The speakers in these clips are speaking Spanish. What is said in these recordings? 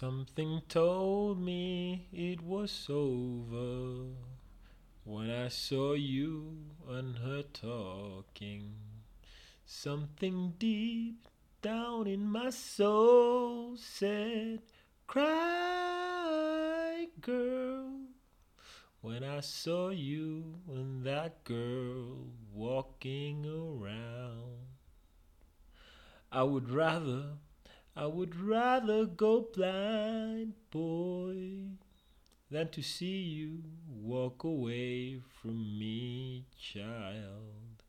Something told me it was over when I saw you and her talking. Something deep down in my soul said, Cry, girl. When I saw you and that girl walking around, I would rather, I would rather go blind, boy, than to see you walk away from me, child.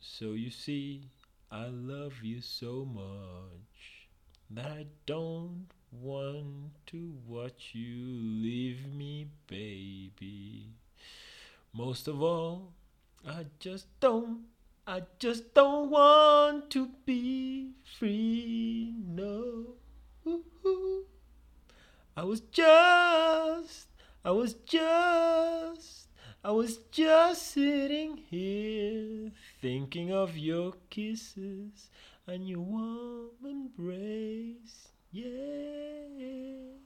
So you see, I love you so much that I don't want to watch you leave me, baby. Most of all, I just don't, I just don't want to be free, no. Ooh-hoo. I was just, I was just, I was just sitting here thinking of your kisses and your warm embrace, yeah.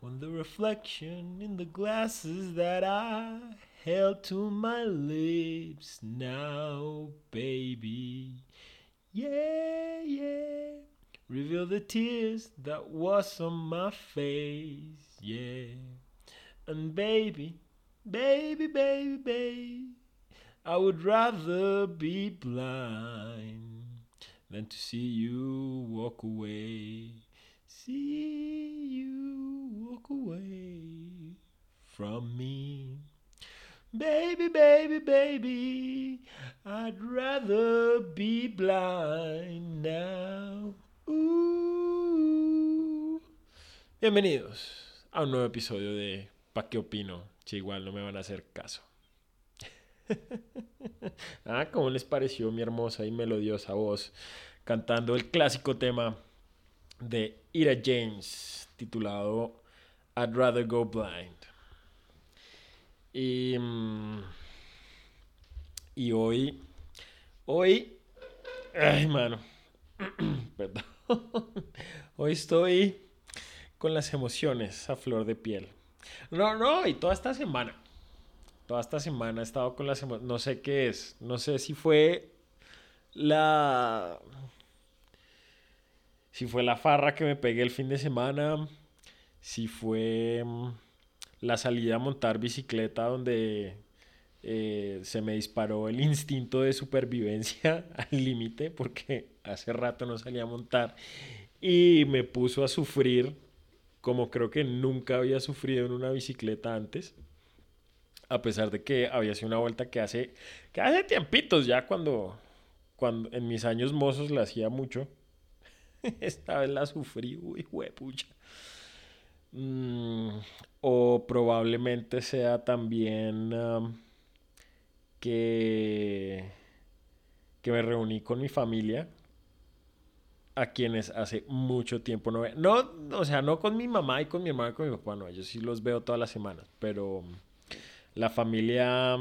When the reflection in the glasses that I held to my lips now, baby, yeah, yeah. Reveal the tears that was on my face, yeah. And baby, baby, baby, baby, I would rather be blind than to see you walk away. See you walk away from me. Baby, baby, baby, I'd rather be blind now. Bienvenidos a un nuevo episodio de ¿Pa qué opino? Si igual no me van a hacer caso. ah, ¿cómo les pareció mi hermosa y melodiosa voz cantando el clásico tema de Ira James titulado I'd Rather Go Blind? Y, mm, y hoy, hoy, ay mano, perdón, hoy estoy con las emociones a flor de piel. No, no, y toda esta semana, toda esta semana he estado con las emociones, no sé qué es, no sé si fue la... Si fue la farra que me pegué el fin de semana, si fue mm, la salida a montar bicicleta donde eh, se me disparó el instinto de supervivencia al límite porque hace rato no salía a montar y me puso a sufrir como creo que nunca había sufrido en una bicicleta antes a pesar de que había sido una vuelta que hace que hace tiempitos ya cuando cuando en mis años mozos la hacía mucho. Esta vez la sufrí uy huepucha Mm, o probablemente sea también que, que me reuní con mi familia, a quienes hace mucho tiempo no veo. No, o sea, no con mi mamá y con mi hermana con mi papá, no, ellos sí los veo todas las semanas, pero la familia,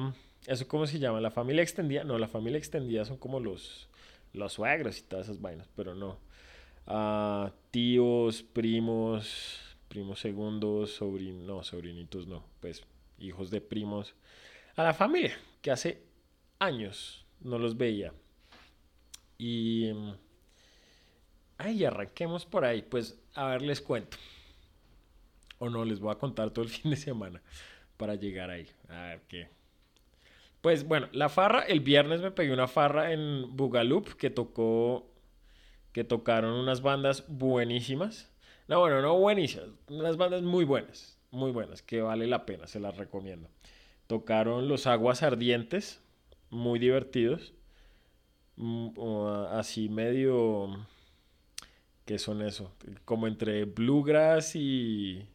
¿eso cómo se llama? La familia extendida, no, la familia extendida son como los, los suegros y todas esas vainas, pero no. Ah, tíos, primos, primos segundos, sobrinos, no, sobrinitos no, pues hijos de primos, a la familia, que hace años no los veía. Y... Ay, arranquemos por ahí, pues a ver, les cuento. O no, les voy a contar todo el fin de semana para llegar ahí. A ver qué. Pues bueno, la farra, el viernes me pegué una farra en Bugaloop que tocó, que tocaron unas bandas buenísimas. No, bueno, no buenísimas, unas bandas muy buenas, muy buenas, que vale la pena, se las recomiendo. Tocaron Los Aguas Ardientes, muy divertidos, mm, así medio, ¿qué son eso? Como entre bluegrass y,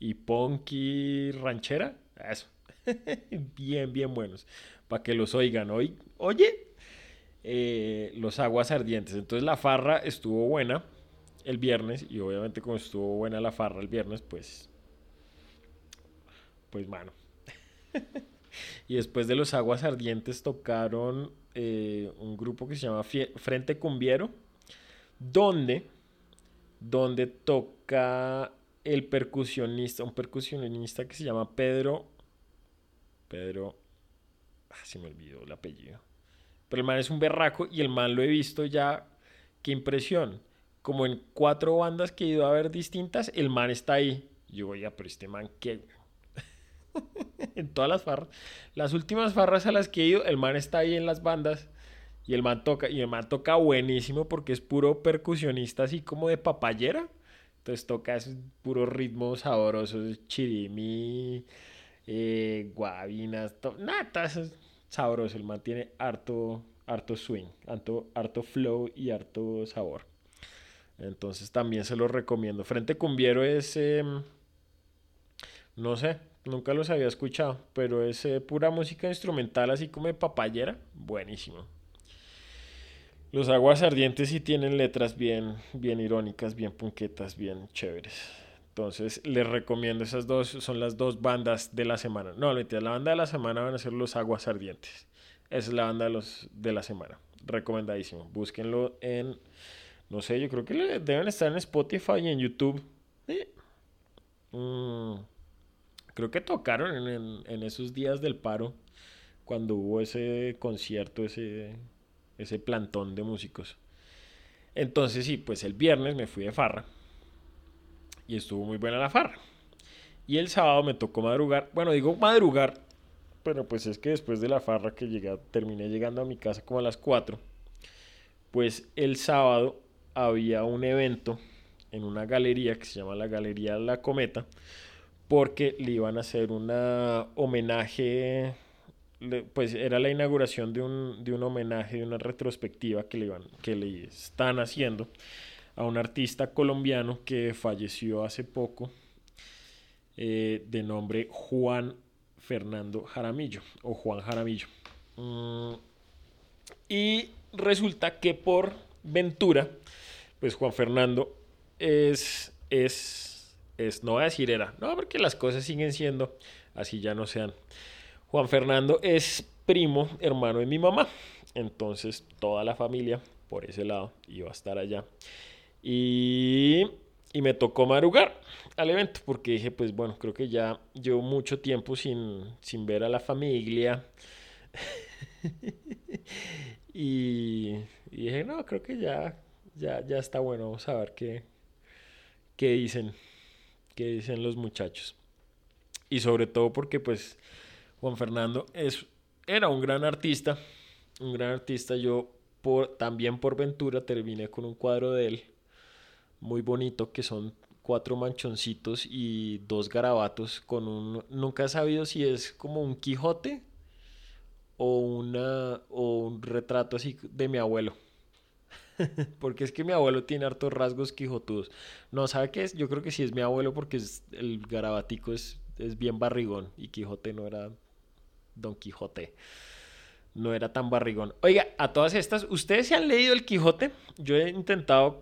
y punk y ranchera, eso, bien, bien buenos, para que los oigan hoy. Oye, eh, Los Aguas Ardientes, entonces la farra estuvo buena el viernes y obviamente como estuvo buena la farra el viernes, pues, pues mano. y después de los aguas ardientes tocaron eh, un grupo que se llama Frente Cumbiero, donde, donde toca el percusionista, un percusionista que se llama Pedro. Pedro. Ah, se me olvidó el apellido. Pero el man es un berraco y el man lo he visto ya. Qué impresión. Como en cuatro bandas que he ido a ver distintas, el man está ahí. Yo, ya, pero este man, ¿qué? en todas las farras. Las últimas farras a las que he ido, el man está ahí en las bandas. Y el man toca, y el man toca buenísimo porque es puro percusionista así como de papayera. Entonces toca esos puros ritmos sabrosos, chirimi, eh, guabinas, nada, es sabroso. El man tiene harto, harto swing, harto, harto flow y harto sabor. Entonces también se lo recomiendo. Frente Cumbiero es, em, no sé, nunca los había escuchado, pero es eh, pura música instrumental así como de papayera, buenísimo. Los aguas ardientes sí tienen letras bien, bien irónicas, bien punquetas, bien chéveres. Entonces les recomiendo esas dos, son las dos bandas de la semana. No, la banda de la semana van a ser los aguas ardientes. Esa es la banda de, los, de la semana. Recomendadísimo. Búsquenlo en, no sé, yo creo que deben estar en Spotify y en YouTube. Mm, creo que tocaron en, esos días del paro, cuando hubo ese concierto, ese ese plantón de músicos. Entonces sí, pues el viernes me fui de farra y estuvo muy buena la farra. Y el sábado me tocó madrugar, bueno, digo madrugar, pero pues es que después de la farra que llegué, terminé llegando a mi casa como a las 4, pues el sábado había un evento en una galería que se llama la Galería La Cometa, porque le iban a hacer un homenaje pues era la inauguración de un, de un homenaje, de una retrospectiva que le, que le están haciendo a un artista colombiano que falleció hace poco, eh, de nombre Juan Fernando Jaramillo, o Juan Jaramillo. Mm, y resulta que por ventura, pues Juan Fernando es, es, es, no voy a decir era, no, porque las cosas siguen siendo así, ya no sean. Juan Fernando es primo, hermano de mi mamá. Entonces toda la familia por ese lado iba a estar allá. Y, y, me tocó madrugar al evento porque dije, pues bueno, creo que ya llevo mucho tiempo sin, sin ver a la familia. y, dije, no, creo que ya, ya, ya está bueno, vamos a ver qué, qué dicen, qué dicen los muchachos. Y sobre todo porque pues Juan Fernando es, era un gran artista, un gran artista. Yo por, también por ventura terminé con un cuadro de él muy bonito que son cuatro manchoncitos y dos garabatos con un nunca he sabido si es como un Quijote o una o un retrato así de mi abuelo. porque es que mi abuelo tiene hartos rasgos quijotudos. No, ¿sabe qué es? Yo creo que sí es mi abuelo porque es, el garabatico es, es bien barrigón y Quijote no era Don Quijote. No era tan barrigón. Oiga, a todas estas, ¿ustedes se han leído el Quijote? Yo he intentado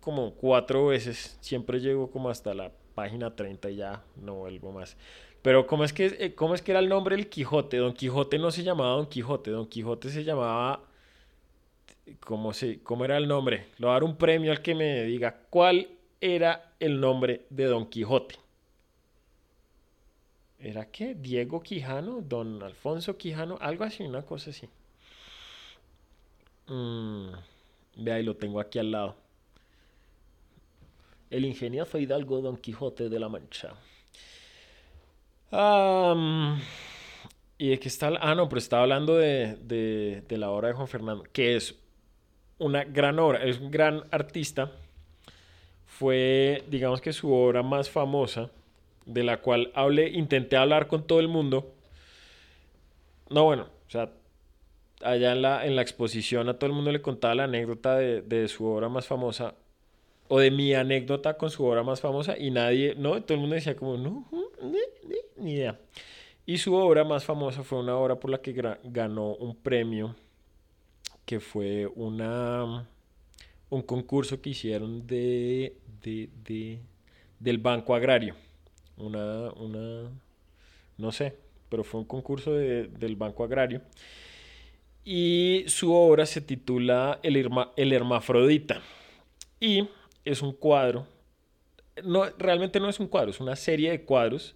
como cuatro veces. Siempre llego como hasta la página 30 y ya no vuelvo más. Pero ¿cómo es que, eh, cómo es que era el nombre del Quijote? Don Quijote no se llamaba Don Quijote. Don Quijote se llamaba... ¿Cómo, se, cómo era el nombre? Le voy a dar un premio al que me diga cuál era el nombre de Don Quijote. ¿Era qué? Diego Quijano, don Alfonso Quijano, algo así, una cosa así. Mm, ve ahí lo tengo aquí al lado. El ingenioso Hidalgo Don Quijote de la Mancha. Y de qué está. Ah, no, pero estaba hablando de, de, de la obra de Juan Fernando, que es una gran obra, es un gran artista. Fue, digamos que su obra más famosa de la cual hablé, intenté hablar con todo el mundo. No, bueno, o sea, allá en la, en la exposición a todo el mundo le contaba la anécdota de, su obra más famosa o de mi anécdota con su obra más famosa y nadie, no, todo el mundo decía como, no, ni idea. Y su obra más famosa fue una obra por la que ganó un premio que fue una un concurso que hicieron de, de, de del Banco Agrario una, una, no sé, pero fue un concurso del Banco Agrario. Y su obra se titula El, el Hermafrodita. Y es un cuadro. No, realmente no es un cuadro, es una serie de cuadros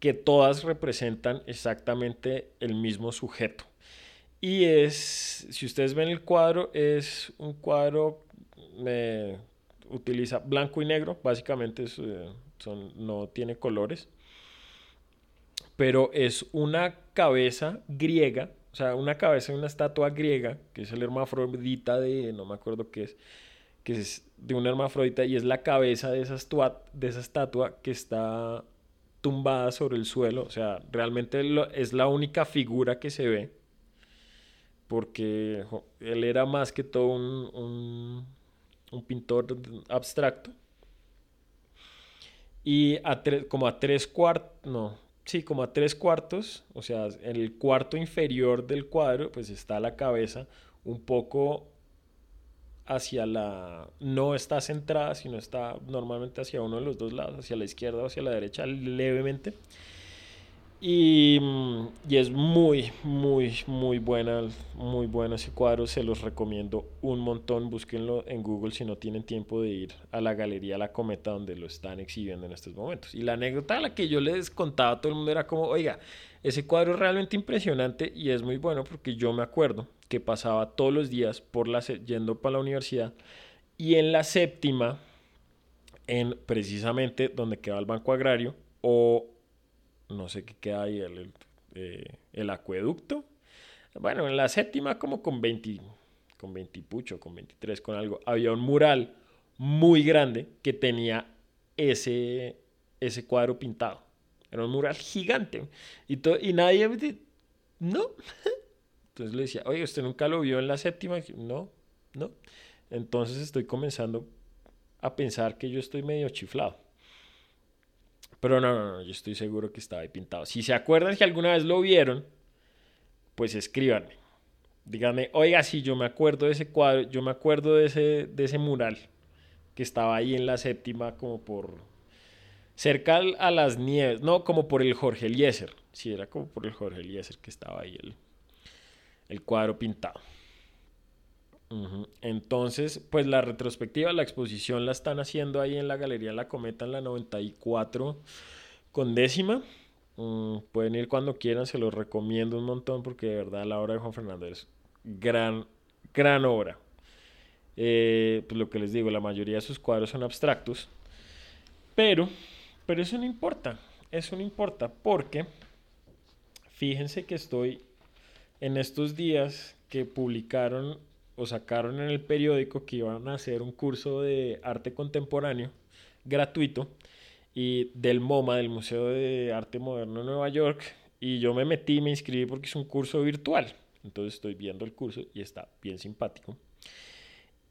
que todas representan exactamente el mismo sujeto. Y es, si ustedes ven el cuadro, es un cuadro, eh, utiliza blanco y negro, básicamente eh, son, no tiene colores, pero es una cabeza griega, o sea, una cabeza de una estatua griega, que es el hermafrodita de, no me acuerdo qué es, que es de una hermafrodita y es la cabeza de esa, de esa estatua que está tumbada sobre el suelo, o sea, realmente es la única figura que se ve, porque él era más que todo un, un, pintor abstracto. Y a como a tres cuartos, no, sí, como a tres cuartos, o sea, en el cuarto inferior del cuadro, pues está la cabeza un poco hacia la... no está centrada, sino está normalmente hacia uno de los dos lados, hacia la izquierda o hacia la derecha levemente. Y, y, es muy, muy, muy buena, muy bueno ese cuadro, se los recomiendo un montón, búsquenlo en Google si no tienen tiempo de ir a la Galería La Cometa donde lo están exhibiendo en estos momentos. Y la anécdota a la que yo les contaba a todo el mundo era como, oiga, ese cuadro es realmente impresionante y es muy bueno porque yo me acuerdo que pasaba todos los días por la, yendo para la universidad y en la séptima, en precisamente donde queda el Banco Agrario o no sé qué queda ahí, el, eh, el, acueducto. Bueno, en la séptima como con 20, con 20 pucho, con 23, con algo, había un mural muy grande que tenía ese, ese cuadro pintado. Era un mural gigante. Y, y nadie... No. Entonces le decía, oye, ¿usted nunca lo vio en la séptima? No, no. Entonces estoy comenzando a pensar que yo estoy medio chiflado. Pero no, no, no, yo estoy seguro que estaba ahí pintado. Si se acuerdan que alguna vez lo vieron, pues escríbanme. Díganme, oiga, si yo me acuerdo de ese cuadro, yo me acuerdo de ese, de ese mural que estaba ahí en la séptima, como por cerca a las nieves, no, como por el Jorge Eliezer. Sí, era como por el Jorge Eliezer que estaba ahí el, el cuadro pintado. Entonces, pues la retrospectiva, la exposición la están haciendo ahí en la Galería La Cometa en la 94 con décima. Mm, pueden ir cuando quieran, se los recomiendo un montón porque de verdad la obra de Juan Fernando es gran, gran obra. Eh, pues lo que les digo, la mayoría de sus cuadros son abstractos, pero, pero eso no importa, eso no importa porque fíjense que estoy en estos días que publicaron o sacaron en el periódico que iban a hacer un curso de arte contemporáneo gratuito y del MoMA, del Museo de Arte Moderno de Nueva York, y yo me metí, me inscribí porque es un curso virtual. Entonces estoy viendo el curso y está bien simpático.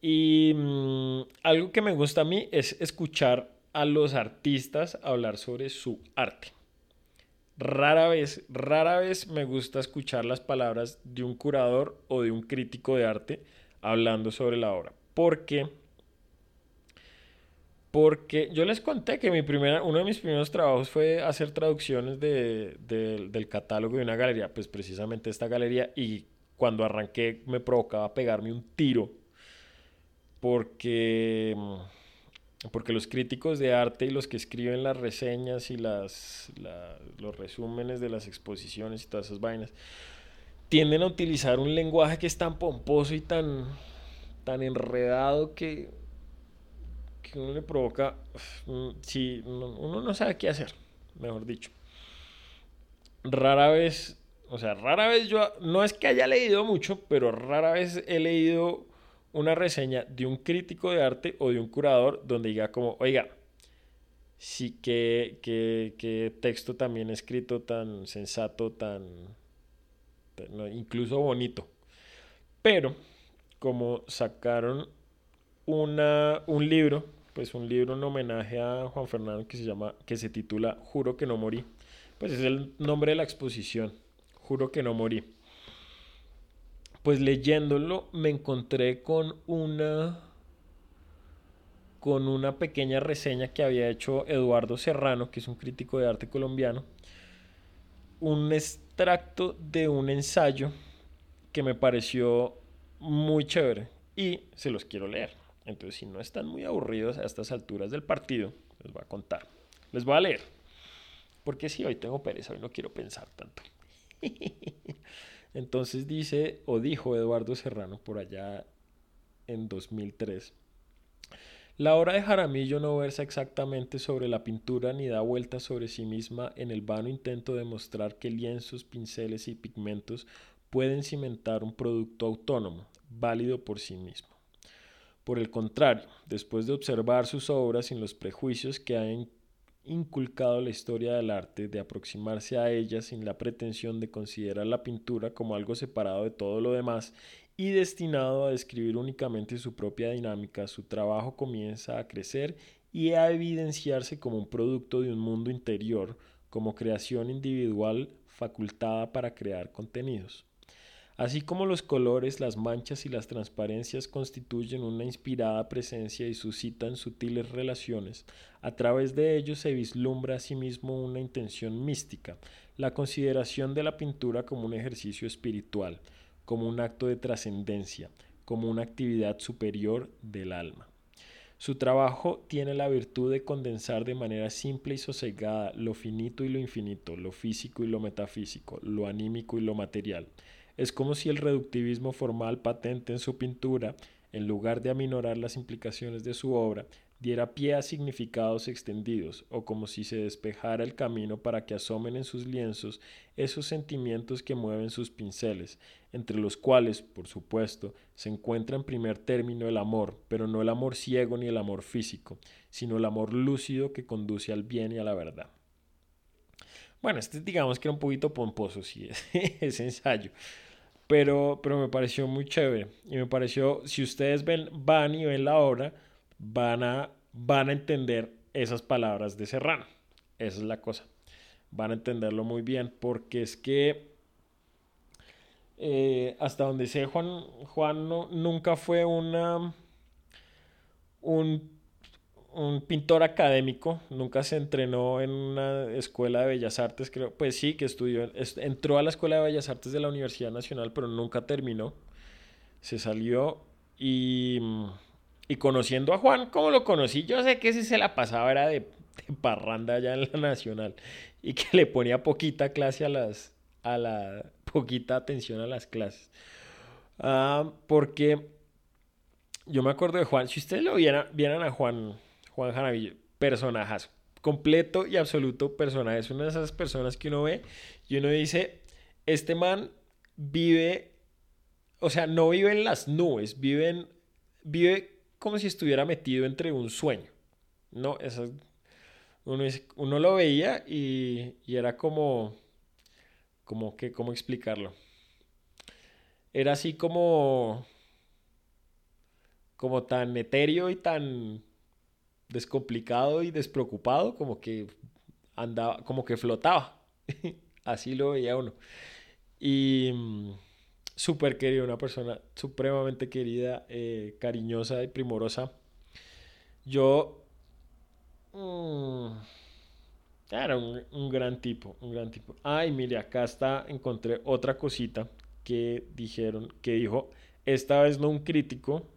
Y mm, algo que me gusta a mí es escuchar a los artistas hablar sobre su arte. Rara vez, rara vez me gusta escuchar las palabras de un curador o de un crítico de arte hablando sobre la obra. Porque, porque yo les conté que mi primera, uno de mis primeros trabajos fue hacer traducciones del catálogo de una galería, pues precisamente esta galería, y cuando arranqué me provocaba pegarme un tiro porque porque los críticos de arte y los que escriben las reseñas y las, los resúmenes de las exposiciones y todas esas vainas tienden a utilizar un lenguaje que es tan pomposo y tan, tan enredado que, que uno le provoca, si uno no sabe qué hacer, mejor dicho. Rara vez, o sea, rara vez yo, no es que haya leído mucho, pero rara vez he leído una reseña de un crítico de arte o de un curador donde diga como, oiga, sí que, que, texto también escrito tan sensato, tan, incluso bonito. Pero como sacaron una, un libro, pues un libro en homenaje a Juan Fernando que se llama, que se titula Juro que no morí. Pues es el nombre de la exposición, Juro que no morí pues leyéndolo me encontré con una con una pequeña reseña que había hecho Eduardo Serrano, que es un crítico de arte colombiano, un extracto de un ensayo que me pareció muy chévere y se los quiero leer. Entonces, si no están muy aburridos a estas alturas del partido, les voy a contar. Les voy a leer. Porque si hoy tengo pereza, hoy no quiero pensar tanto. Entonces dice, o dijo Eduardo Serrano por allá en 2003. La obra de Jaramillo no versa exactamente sobre la pintura ni da vueltas sobre sí misma en el vano intento de mostrar que lienzos, pinceles y pigmentos pueden cimentar un producto autónomo, válido por sí mismo. Por el contrario, después de observar sus obras sin los prejuicios que han inculcado la historia del arte, de aproximarse a ella sin la pretensión de considerar la pintura como algo separado de todo lo demás y destinado a describir únicamente su propia dinámica, su trabajo comienza a crecer y a evidenciarse como un producto de un mundo interior, como creación individual facultada para crear contenidos. Así como los colores, las manchas y las transparencias constituyen una inspirada presencia y suscitan sutiles relaciones, a través de ellos se vislumbra asimismo una intención mística, la consideración de la pintura como un ejercicio espiritual, como un acto de trascendencia, como una actividad superior del alma. Su trabajo tiene la virtud de condensar de manera simple y sosegada lo finito y lo infinito, lo físico y lo metafísico, lo anímico y lo material, es como si el reductivismo formal patente en su pintura, en lugar de aminorar las implicaciones de su obra, diera pie a significados extendidos, o como si se despejara el camino para que asomen en sus lienzos esos sentimientos que mueven sus pinceles, entre los cuales, por supuesto, se encuentra en primer término el amor, pero no el amor ciego ni el amor físico, sino el amor lúcido que conduce al bien y a la verdad. Bueno, este digamos que era un poquito pomposo, sí, ese ensayo. Pero, pero me pareció muy chévere. Y me pareció, si ustedes ven, van y ven la obra, van a, van a entender esas palabras de Serrano. Esa es la cosa. Van a entenderlo muy bien porque es que eh, hasta donde sé, Juan, Juan nunca fue una, un un pintor académico, nunca se entrenó en una escuela de bellas artes, creo, pues sí, que estudió, entró a la escuela de bellas artes de la Universidad Nacional, pero nunca terminó, se salió y, y conociendo a Juan, como lo conocí, yo sé que si se la pasaba era de, parranda allá en la Nacional y que le ponía poquita clase a las, a la, poquita atención a las clases. Ah, porque yo me acuerdo de Juan, si ustedes lo vieran, vieran a Juan Juan Jaramillo, personajazo. Completo y absoluto personaje. Es una de esas personas que uno ve y uno dice, este man vive, o sea, no vive en las nubes, vive, vive como si estuviera metido entre un sueño. No, eso, uno, uno lo veía y, y era como, como que, ¿cómo explicarlo? Era así como, como tan etéreo y tan descomplicado y despreocupado, como que andaba, como que flotaba. Así lo veía uno. Y mm, súper querido, una persona supremamente querida, eh, cariñosa y primorosa. Yo... Mm, era un, gran tipo, un gran tipo. Ay, mire, acá está, encontré otra cosita que dijeron, que dijo, esta vez no un crítico,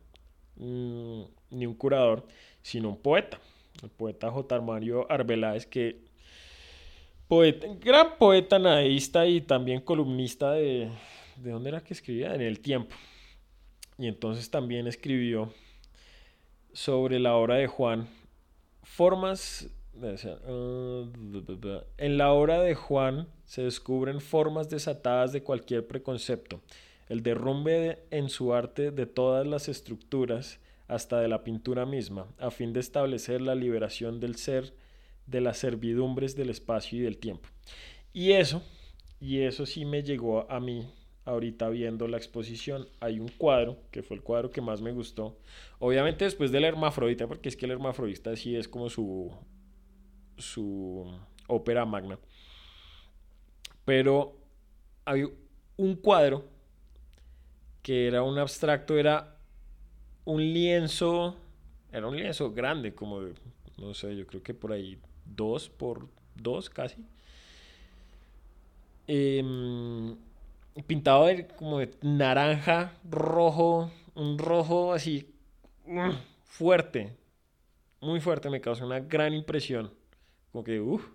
mm, ni un curador, sino un poeta, el poeta J. Mario Arbeláez, que poeta, gran poeta nadaísta y también columnista de, ¿de dónde era que escribía? En El Tiempo. Y entonces también escribió sobre la obra de Juan, formas, uh, en la obra de Juan se descubren formas desatadas de cualquier preconcepto, el derrumbe en su arte de todas las estructuras, hasta de la pintura misma, a fin de establecer la liberación del ser de las servidumbres del espacio y del tiempo. Y eso, y eso sí me llegó a mí ahorita viendo la exposición. Hay un cuadro, que fue el cuadro que más me gustó. Obviamente después del hermafrodita, porque es que el hermafrodita sí es como su, su ópera magna. Pero hay un cuadro que era un abstracto, era un lienzo, era un lienzo grande, como de, no sé, yo creo que por ahí dos por dos casi. Em, pintado de, como de naranja, rojo, un rojo así mm, fuerte, muy fuerte, me causó una gran impresión. Como que, uff.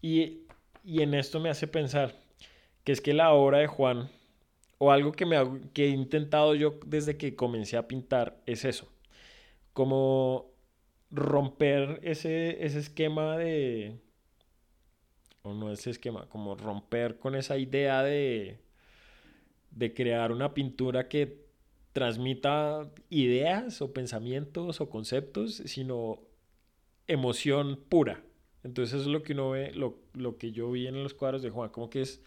Y, y en esto me hace pensar que es que la obra de Juan, o algo que, me he intentado yo desde que comencé a pintar, es eso. Como romper ese, ese esquema de... O no ese esquema, como romper con esa idea de, de crear una pintura que transmita ideas o pensamientos o conceptos, sino emoción pura. Entonces eso es lo que uno ve, lo, lo que yo vi en los cuadros de Juan, como que es,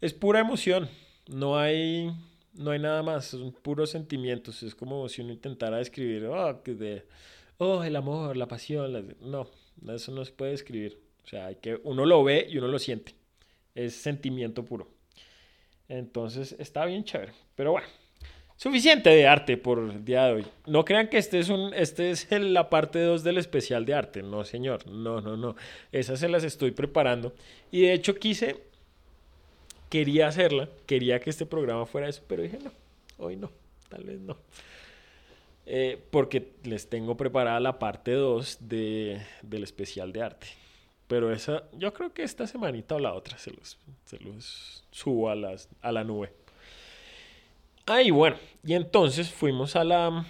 es pura emoción, no hay, no hay nada más, son puros sentimientos, es como si uno intentara describir, oh, de, oh el amor, la pasión, no, eso no se puede describir, o sea, hay que, uno lo ve y uno lo siente, es sentimiento puro. Entonces está bien chévere, pero bueno. Suficiente de arte por el día de hoy. No crean que este es, un, este es la parte 2 del especial de arte. No, señor. No, no, no. Esas se las estoy preparando. Y de hecho quise, quería hacerla, quería que este programa fuera eso, pero dije no, hoy no, tal vez no. Eh, porque les tengo preparada la parte 2 de, del especial de arte. Pero esa, yo creo que esta semanita o la otra se los, se los subo a, las, a la nube. Ah, y bueno, y entonces fuimos a la.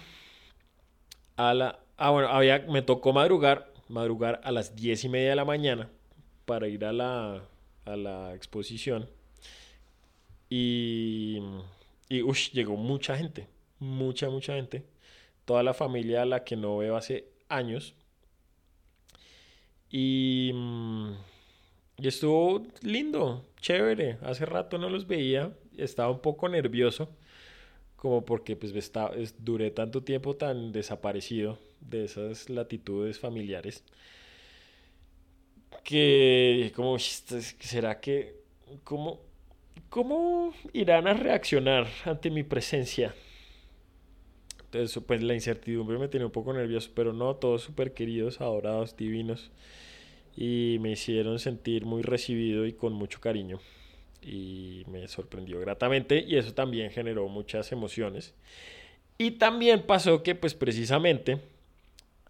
A la. Ah, bueno, había, me tocó madrugar, madrugar a las diez y media de la mañana para ir a la, a la exposición. Y. Y, llegó mucha gente, mucha, mucha gente. Toda la familia a la que no veo hace años. Y. Y estuvo lindo, chévere. Hace rato no los veía. Estaba un poco nervioso como porque pues está, es, duré tanto tiempo tan desaparecido de esas latitudes familiares que como será que cómo cómo irán a reaccionar ante mi presencia entonces pues la incertidumbre me tenía un poco nervioso pero no todos súper queridos adorados divinos. Y me hicieron sentir muy recibido y con mucho cariño. Y me sorprendió gratamente y eso también generó muchas emociones. Y también pasó que pues precisamente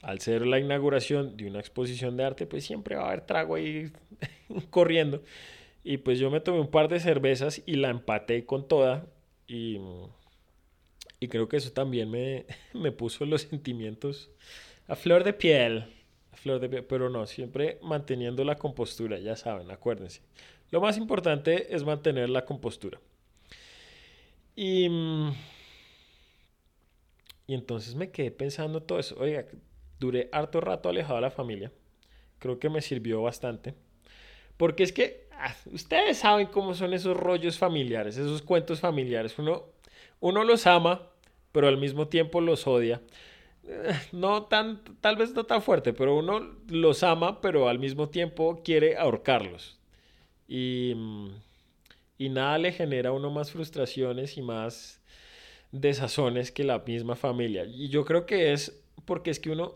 al ser la inauguración de una exposición de arte pues siempre va a haber trago ahí corriendo y pues yo me tomé un par de cervezas y la empaté con toda y, y creo que eso también me, me puso los sentimientos a flor de piel. A flor de piel, pero no, siempre manteniendo la compostura, ya saben, acuérdense. Lo más importante es mantener la compostura. Y, y entonces me quedé pensando todo eso. Oiga, duré harto rato alejado de la familia. Creo que me sirvió bastante. Porque es que ah, ustedes saben cómo son esos rollos familiares, esos cuentos familiares. Uno, uno los ama, pero al mismo tiempo los odia. Eh, no tan, tal vez no tan fuerte, pero uno los ama, pero al mismo tiempo quiere ahorcarlos. Y, y nada le genera a uno más frustraciones y más desazones que la misma familia. Y yo creo que es porque es que uno...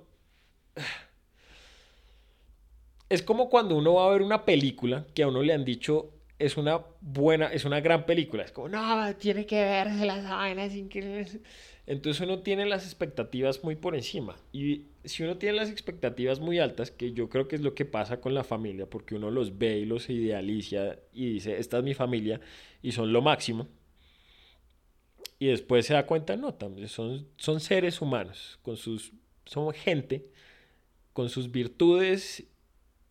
Es como cuando uno va a ver una película que a uno le han dicho es una buena, es una gran película. Es como, no, tiene que verse las vainas increíbles. Entonces uno tiene las expectativas muy por encima. Y si uno tiene las expectativas muy altas, que yo creo que es lo que pasa con la familia, porque uno los ve y los idealiza y dice, esta es mi familia y son lo máximo. Y después se da cuenta, no, también son, son seres humanos, con sus, son gente con sus virtudes,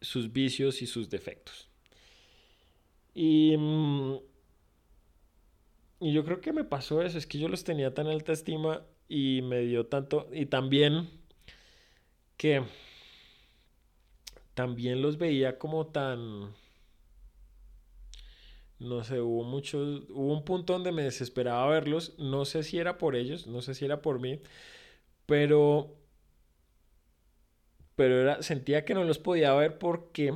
sus vicios y sus defectos. Y mm, y yo creo que me pasó eso, es que yo los tenía tan alta estima y me dio tanto, y también que también los veía como tan, no sé, hubo muchos, hubo un punto donde me desesperaba verlos, no sé si era por ellos, no sé si era por mí, pero, pero era, sentía que no los podía ver porque,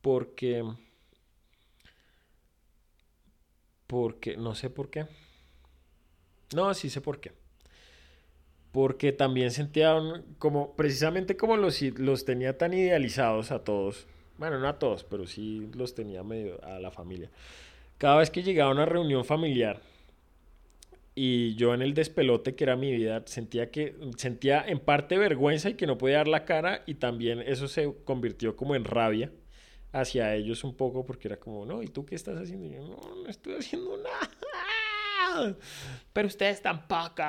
porque porque, no sé por qué. No, sí sé por qué. Porque también sentía como, precisamente como los, los tenía tan idealizados a todos. Bueno, no a todos, pero sí los tenía medio a la familia. Cada vez que llegaba a una reunión familiar, y yo en el despelote que era mi vida sentía que sentía en parte vergüenza y que no podía dar la cara y también eso se convirtió como en rabia hacia ellos un poco porque era como, no, ¿y tú qué estás haciendo? Y yo, no, no estoy haciendo nada. Pero ustedes tampoco.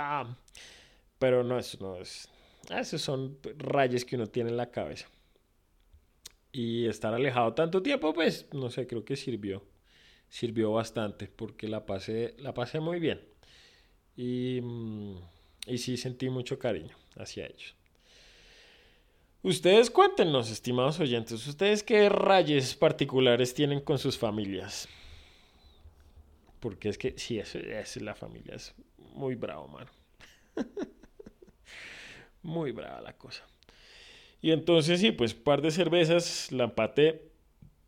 Pero no, eso no es. Esos son rayes que uno tiene en la cabeza. Y estar alejado tanto tiempo, pues, no sé, creo que sirvió. Sirvió bastante porque la pasé, la pasé muy bien. Y, mm, y sí sentí mucho cariño hacia ellos. Ustedes cuéntenos, estimados oyentes, ¿ustedes qué rayes particulares tienen con sus familias? Porque es que, sí, es la familia, es muy bravo, mano. muy brava la cosa. Y entonces, sí, pues par de cervezas, la empaté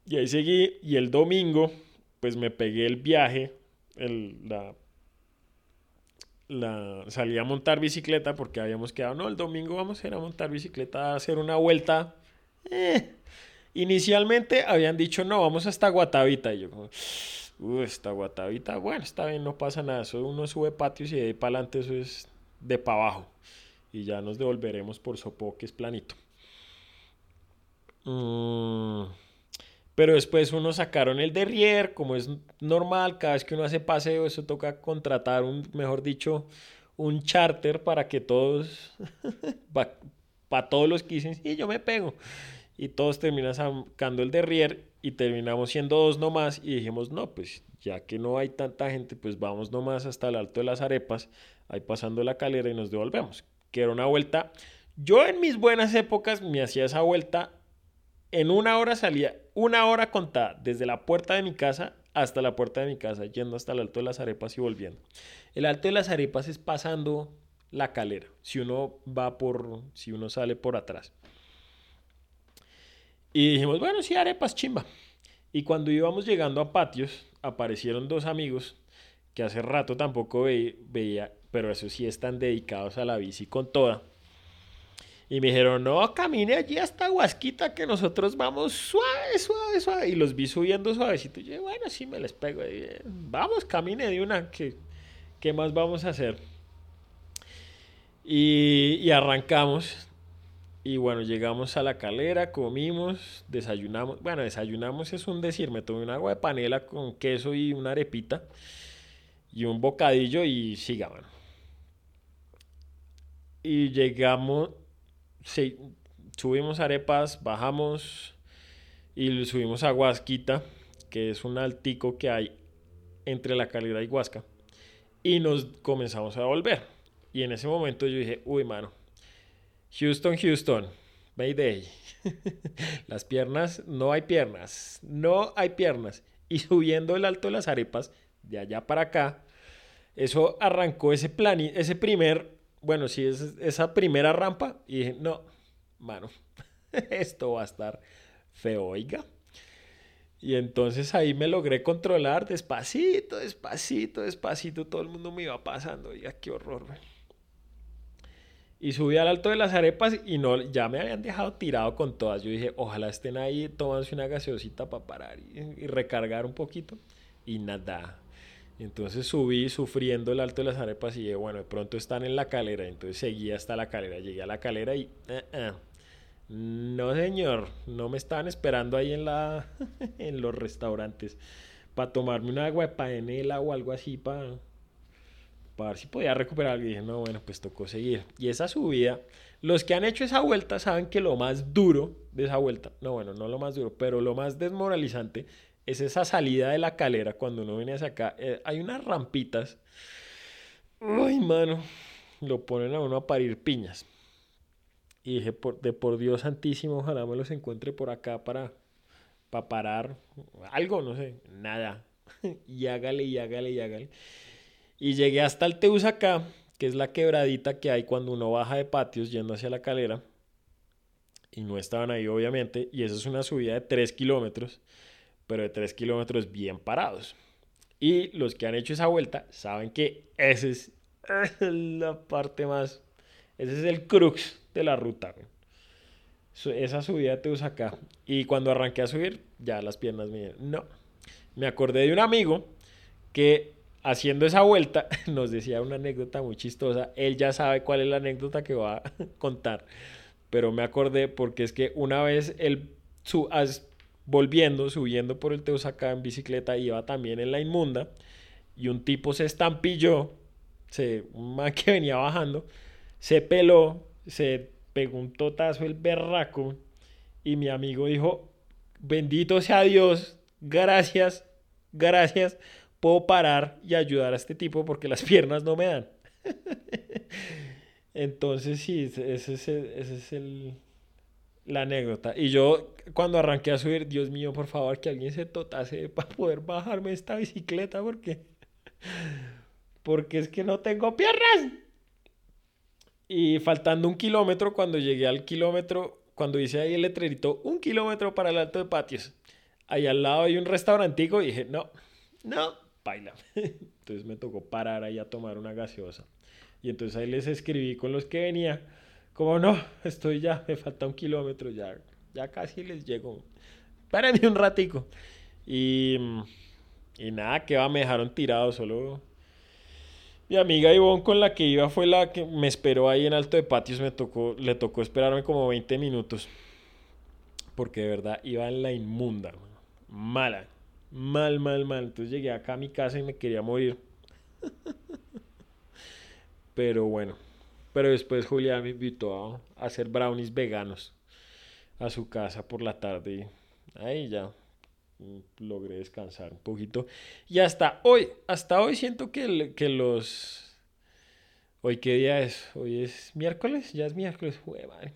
y ahí seguí. Y el domingo, pues me pegué el viaje, el, la la, salí a montar bicicleta porque habíamos quedado, no, el domingo vamos a ir a montar bicicleta a hacer una vuelta. Eh, inicialmente habían dicho, no, vamos hasta Guatavita. Y yo como, uh, esta Guatavita, bueno, está bien, no pasa nada. Eso uno sube patios y de ahí para adelante eso es de para abajo. Y ya nos devolveremos por Sopó, que es planito. Mmm pero después uno sacaron el derrier, como es normal, cada vez que uno hace paseo, eso toca contratar un, mejor dicho, un charter para que todos, para todos los que dicen, sí, yo me pego. Y todos terminan sacando el derrier y terminamos siendo dos nomás y dijimos, no, pues ya que no hay tanta gente, pues vamos nomás hasta el Alto de las Arepas, ahí pasando la calera y nos devolvemos. Que era una vuelta. Yo en mis buenas épocas me hacía esa vuelta en una hora salía, una hora contada, desde la puerta de mi casa hasta la puerta de mi casa, yendo hasta el Alto de las Arepas y volviendo. El Alto de las Arepas es pasando la calera, si uno va por, si uno sale por atrás. Y dijimos, bueno, sí, arepas chimba. Y cuando íbamos llegando a patios, aparecieron dos amigos que hace rato tampoco veía, pero eso sí están dedicados a la bici con toda. Y me dijeron, no, camine allí hasta Huasquita que nosotros vamos suave, suave, suave. Y los vi subiendo suavecito. Y yo, bueno, sí me les pego. vamos, camine de una, que ¿qué más vamos a hacer? Y, y arrancamos. Y bueno, llegamos a la calera, comimos, desayunamos. Bueno, desayunamos es un decir, me tomé un agua de panela con queso y una arepita y un bocadillo y siga, Y llegamos, sí, subimos arepas, bajamos y subimos a Huasquita, que es un altico que hay entre la calidad y Huasca. Y nos comenzamos a volver. Y en ese momento yo dije, uy, mano, Houston, Houston, Mayday. las piernas, no hay piernas, no hay piernas. Y subiendo el alto de las arepas, de allá para acá, eso arrancó ese plan, ese primer bueno, sí, es esa primera rampa y dije, no, mano, esto va a estar feo, oiga. Y entonces ahí me logré controlar despacito, despacito, despacito. Todo el mundo me iba pasando. Oiga, qué horror, Y subí al alto de las arepas y no, ya me habían dejado tirado con todas. Yo dije, ojalá estén ahí tomándose una gaseosita para parar y recargar un poquito. Y nada, entonces subí sufriendo el alto de las arepas y dije, bueno, de pronto están en la calera. Entonces seguí hasta la calera. Llegué a la calera y... Eh, eh, no, señor, no me estaban esperando ahí en, la, en los restaurantes para tomarme una agua de panela o algo así para, para ver si podía recuperar. Y dije, no, bueno, pues tocó seguir. Y esa subida, los que han hecho esa vuelta saben que lo más duro de esa vuelta, no, bueno, no lo más duro, pero lo más desmoralizante es esa salida de la calera cuando uno viene hacia acá. Eh, hay unas rampitas. Ay, mano. Lo ponen a uno a parir piñas. Y dije, por, de por Dios santísimo, ojalá me los encuentre por acá para, para parar. Algo, no sé. Nada. y hágale, y hágale, y hágale. Y llegué hasta el acá, que es la quebradita que hay cuando uno baja de patios yendo hacia la calera. Y no estaban ahí, obviamente. Y esa es una subida de 3 kilómetros pero de 3 kilómetros bien parados. Y los que han hecho esa vuelta saben que esa es la parte más, ese es el crux de la ruta. Esa subida te usa acá. Y cuando arranqué a subir, ya las piernas me no. Me acordé de un amigo que haciendo esa vuelta, nos decía una anécdota muy chistosa. Él ya sabe cuál es la anécdota que va a contar. Pero me acordé porque es que una vez él su, volviendo, subiendo por el Teusacá en bicicleta, iba también en la inmunda. Y un tipo se estampilló, se, un man que venía bajando, se peló, se pegó un totazo el berraco. Y mi amigo dijo, bendito sea Dios, gracias, gracias puedo parar y ayudar a este tipo porque las piernas no me dan. Entonces sí, ese es, es el, la anécdota. Y yo cuando arranqué a subir, Dios mío, por favor, que alguien se totase para poder bajarme esta bicicleta porque porque es que no tengo piernas. Y faltando un kilómetro, cuando llegué al kilómetro, cuando hice ahí el letrerito, un kilómetro para el alto de patios, ahí al lado hay un restaurantico y dije, no, no, baila. Entonces me tocó parar ahí a tomar una gaseosa. Y entonces ahí les escribí con los que venía, como no, estoy ya, me falta un kilómetro, ya, ya casi les llego. Párenme un ratico. Y, y nada, que va, me dejaron tirado, solo mi amiga Ivonne con la que iba fue la que me esperó ahí en Alto de Patios, me tocó, le tocó esperarme como 20 minutos. Porque de verdad iba en la inmunda, mala. Mal, mal, mal. Entonces llegué acá a mi casa y me quería morir. Pero bueno. Pero después Julián me invitó a hacer brownies veganos a su casa por la tarde. Y ahí ya mm, logré descansar un poquito. Y hasta hoy, hasta hoy siento que, que los... ¿Hoy qué día es? Hoy es miércoles, ya es miércoles. Madre.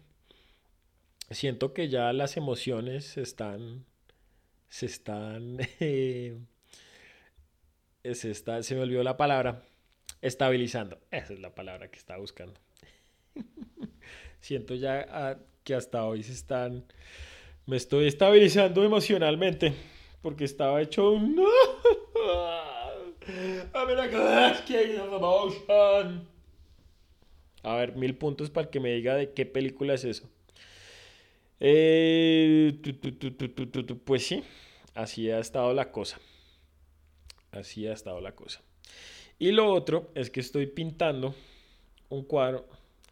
Siento que ya las emociones están se están... Se, está, se me olvidó la palabra. Estabilizando. Esa es la palabra que estaba buscando. Siento ya ah, que hasta hoy se están... Me estoy estabilizando emocionalmente. Porque estaba hecho un... A ver, mil puntos para que me diga de qué película es eso. Eh, pues sí, así ha estado la cosa. Así ha estado la cosa. Y lo otro es que estoy pintando un cuadro.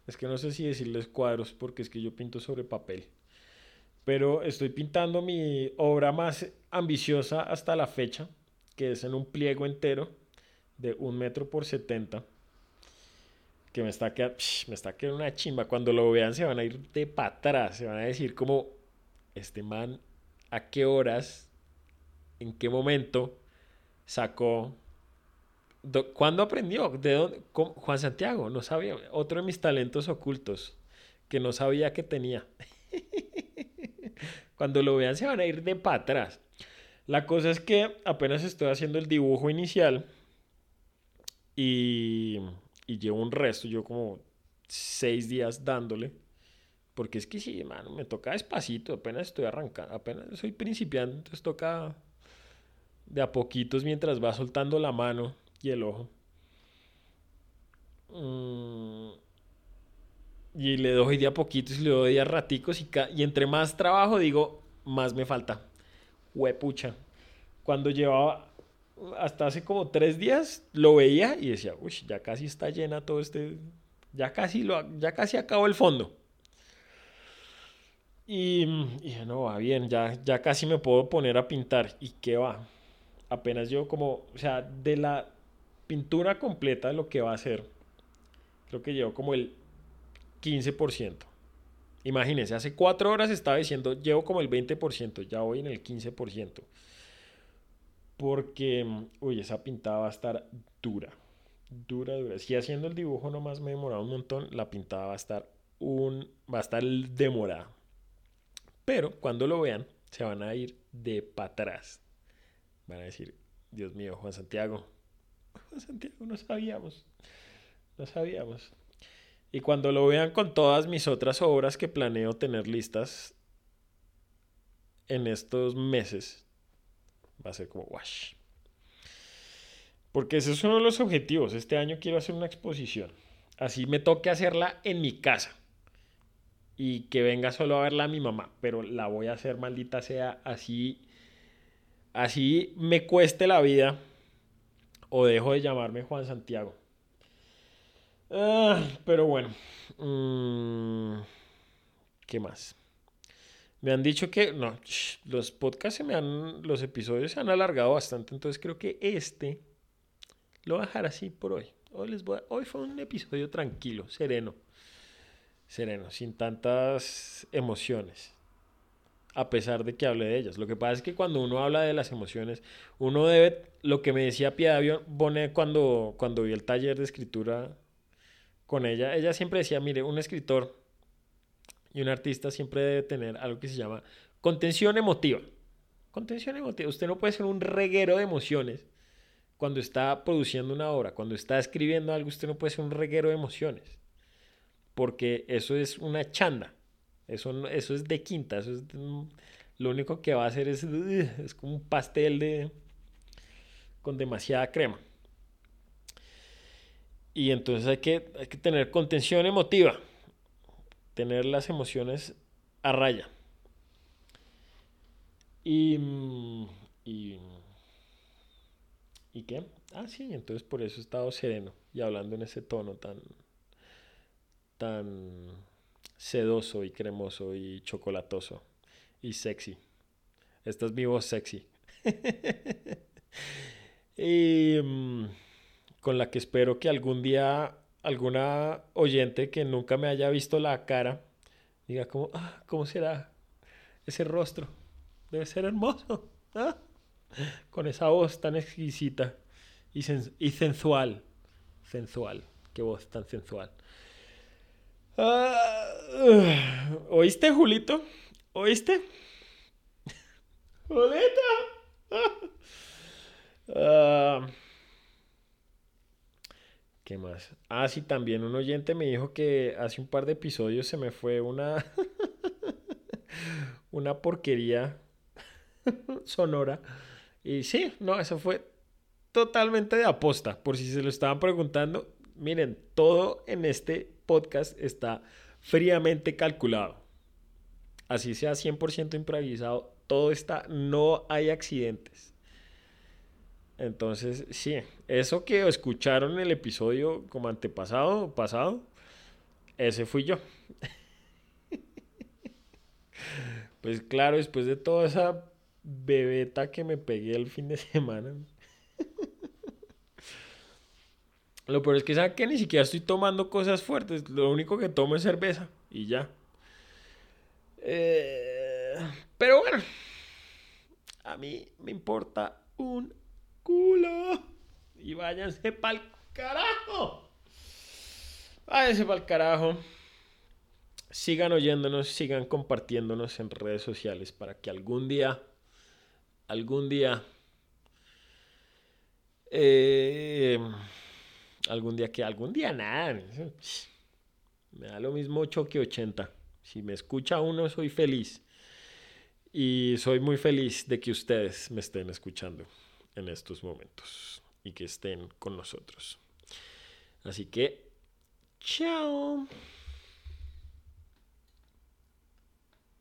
Es que no sé si decirles cuadros porque es que yo pinto sobre papel. Pero estoy pintando mi obra más ambiciosa hasta la fecha, que es en un pliego entero de un metro por 70 que me está quedando, me está quedando una chimba. Cuando lo vean se van a ir de para atrás, se van a decir como, este man, ¿a qué horas, en qué momento sacó, cuándo aprendió? ¿De dónde? Juan Santiago, no sabía, otro de mis talentos ocultos que no sabía que tenía. Cuando lo vean se van a ir de para atrás. La cosa es que apenas estoy haciendo el dibujo inicial y y llevo un resto, yo como seis días dándole. Porque es que sí, mano, me toca despacito, apenas estoy arrancando, apenas soy principiante, entonces toca de a poquitos mientras va soltando la mano y el ojo. Mm, y le doy de a poquitos y le doy de a raticos y, y entre más trabajo digo, más me falta. Huepucha. Cuando llevaba hasta hace como tres días lo veía y decía, uy, ya casi está llena todo este, ya casi, lo, ya casi acabó el fondo. Y, y no, va bien, ya, ya casi me puedo poner a pintar. ¿Y qué va? Apenas yo como, o sea, de la pintura completa lo que va a hacer, creo que llevo como el 15%. Imagínense, hace cuatro horas estaba diciendo, llevo como el 20%, ya voy en el 15% porque, uy, esa pintada va a estar dura, dura, dura. Si haciendo el dibujo nomás me he demorado un montón, la pintada va a estar un, va a estar demorada. Pero cuando lo vean, se van a ir de para atrás. Van a decir, Dios mío, Juan Santiago, No sabíamos, no sabíamos. Y cuando lo vean con todas mis otras obras que planeo tener listas en estos meses, va a ser como wash. Porque ese es uno de los objetivos. Este año quiero hacer una exposición. Así me toque hacerla en mi casa. Y que venga solo a verla a mi mamá. Pero la voy a hacer, maldita sea, así. Así me cueste la vida. O dejo de llamarme Juan Santiago. Ah, pero bueno. Mm, ¿Qué más? Me han dicho que no, los podcasts se me han, los episodios se han alargado bastante, entonces creo que este lo voy a dejar así por hoy. Hoy les voy hoy fue un episodio tranquilo, sereno, sereno, sin tantas emociones, a pesar de que hable de ellas. Lo que pasa es que cuando uno habla de las emociones, uno debe, lo que me decía Piedad Bonet cuando cuando vi el taller de escritura con ella, ella siempre decía, mire, un escritor y un artista siempre debe tener algo que se llama contención emotiva. Contención emotiva. Usted no puede ser un reguero de emociones cuando está produciendo una obra, cuando está escribiendo algo, usted no puede ser un reguero de emociones. Porque eso es una chanda. Eso, eso es de quinta. Eso es lo único que va a hacer es, es como un pastel de, con demasiada crema. Y entonces hay que, hay que tener contención emotiva tener las emociones a raya. Y, y, ¿Y qué? Ah, sí, entonces por eso he estado sereno y hablando en ese tono tan, tan sedoso y cremoso y chocolatoso y sexy. Esta es mi voz sexy. y mm, con la que espero que algún día alguna oyente que nunca me haya visto la cara diga ah, ¿cómo será ese rostro? Debe ser hermoso, ¿ah? Con esa voz tan exquisita y, y sensual. Sensual, qué voz tan sensual. Ah, ¿Oíste, Julito? ¿Oíste? ¡Julita! Ah, ¿Qué más? Ah, sí, también un oyente me dijo que hace un par de episodios se me fue una. una porquería sonora. Y sí, no, eso fue totalmente de aposta. Por si se lo estaban preguntando, miren, todo en este podcast está fríamente calculado. Así sea 100% improvisado, todo está, no hay accidentes. Entonces, sí, eso que escucharon en el episodio como antepasado, pasado, ese fui yo. pues claro, después de toda esa bebeta que me pegué el fin de semana. Lo peor es que saben que ni siquiera estoy tomando cosas fuertes. Lo único que tomo es cerveza y ya. Eh, pero bueno, a mí me importa un culo. Y váyanse pa'l carajo. Váyanse pa'l carajo. Sigan oyéndonos, sigan compartiéndonos en redes sociales para que algún día, algún día, eh, algún día que, algún día nada. Me da lo mismo 8 que 80. Si me escucha uno, soy feliz. Y soy muy feliz de que ustedes me estén escuchando en estos momentos y que estén con nosotros. Así que, chao.